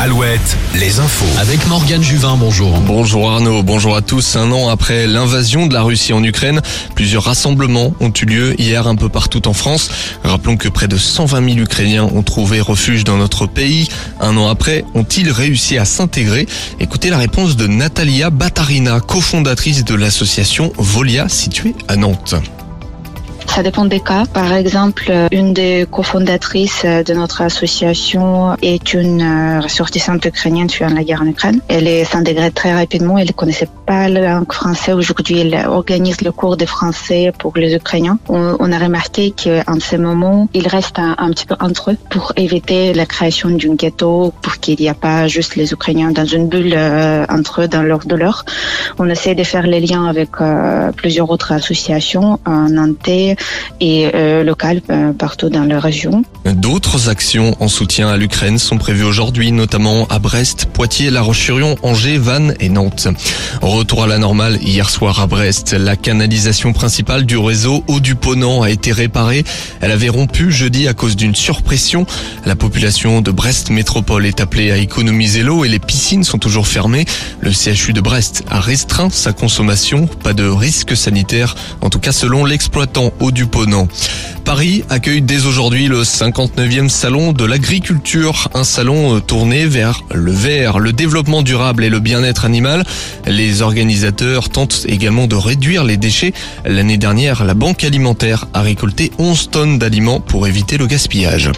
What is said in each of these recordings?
Alouette, les infos. Avec Morgane Juvin, bonjour. Bonjour Arnaud, bonjour à tous. Un an après l'invasion de la Russie en Ukraine, plusieurs rassemblements ont eu lieu hier un peu partout en France. Rappelons que près de 120 000 Ukrainiens ont trouvé refuge dans notre pays. Un an après, ont-ils réussi à s'intégrer? Écoutez la réponse de Natalia Batarina, cofondatrice de l'association Volia située à Nantes. Ça dépend des cas. Par exemple, une des cofondatrices de notre association est une euh, ressortissante ukrainienne fuyant la guerre en Ukraine. Elle est très rapidement. Elle ne connaissait pas la langue. Aujourd'hui, elle organise le cours de français pour les Ukrainiens. On, a remarqué qu'en ce moment, ils restent un, petit peu entre eux pour éviter la création d'un ghetto, pour qu'il n'y ait pas juste les Ukrainiens dans une bulle euh, entre eux dans leur douleur. On essaie de faire les liens avec euh, plusieurs autres associations en Nantais, et euh, locales partout dans la région. D'autres actions en soutien à l'Ukraine sont prévues aujourd'hui, notamment à Brest, Poitiers, La Roche-sur-Yon, Angers, Vannes et Nantes. Retour à la normale hier soir à Brest. La canalisation principale du réseau Eau du Ponant a été réparée. Elle avait rompu jeudi à cause d'une surpression. La population de Brest Métropole est appelée à économiser l'eau et les piscines sont toujours fermées. Le CHU de Brest a restreint sa consommation. Pas de risque sanitaire, en tout cas selon l'exploitant du Ponant. Paris accueille dès aujourd'hui le 59e salon de l'agriculture, un salon euh, tourné vers le vert, le développement durable et le bien-être animal. Les organisateurs tentent également de réduire les déchets. L'année dernière, la Banque alimentaire a récolté 11 tonnes d'aliments pour éviter le gaspillage.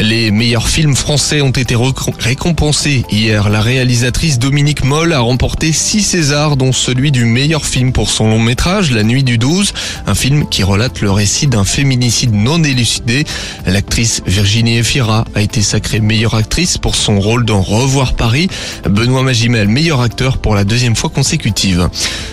Les meilleurs films français ont été récompensés hier. La réalisatrice Dominique Moll a remporté 6 Césars, dont celui du meilleur film pour son long métrage, La Nuit du 12, un film qui relate le récit d'un féminicide non élucidé. L'actrice Virginie Efira a été sacrée meilleure actrice pour son rôle dans Revoir Paris. Benoît Magimel, meilleur acteur pour la deuxième fois consécutive.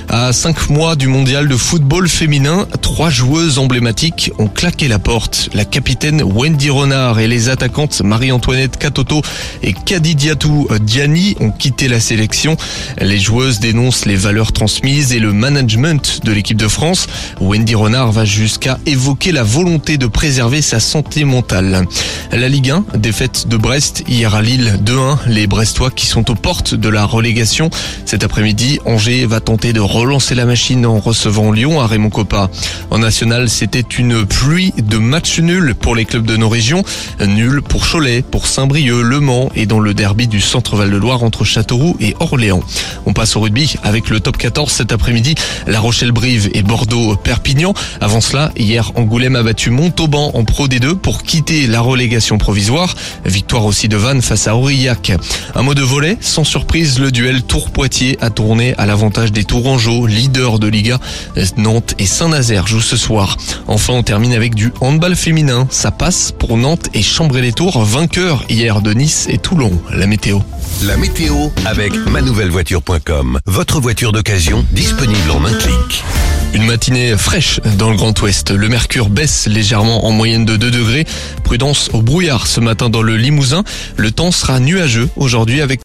À cinq mois du mondial de football féminin, trois joueuses emblématiques ont claqué la porte. La capitaine Wendy Renard et les attaquantes Marie-Antoinette Katoto et Kadidiatou Diani ont quitté la sélection. Les joueuses dénoncent les valeurs transmises et le management de l'équipe de France. Wendy Renard va jusqu'à évoquer la volonté de préserver sa santé mentale. La Ligue 1, défaite de Brest hier à Lille 2-1. Les Brestois qui sont aux portes de la relégation. Cet après-midi, Angers va tenter de relancer la machine en recevant Lyon à Raymond Coppa. En national, c'était une pluie de matchs nuls pour les clubs de nos régions. Nul pour Cholet, pour Saint-Brieuc, Le Mans et dans le derby du Centre-Val de Loire entre Châteauroux et Orléans. On passe au rugby avec le top 14 cet après-midi. La Rochelle-Brive et Bordeaux-Perpignan. Avant cela, hier, Angoulême a battu Montauban en Pro D2 pour quitter la relégation provisoire. Victoire aussi de Vannes face à Aurillac. Un mot de volet, sans surprise, le duel Tours-Poitiers a tourné à l'avantage des Tourangeaux, leader de Liga. Nantes et Saint-Nazaire jouent ce soir. Enfin, on termine avec du handball féminin. Ça passe pour Nantes et Chambray-les-Tours, vainqueurs hier de Nice et Toulon. La météo. La météo avec manouvellevoiture.com. Votre voiture d'occasion disponible en un clic. Une matinée fraîche dans le Grand Ouest. Le mercure baisse légèrement en moyenne de 2 degrés. Prudence au brouillard ce matin dans le Limousin. Le temps sera nuageux aujourd'hui avec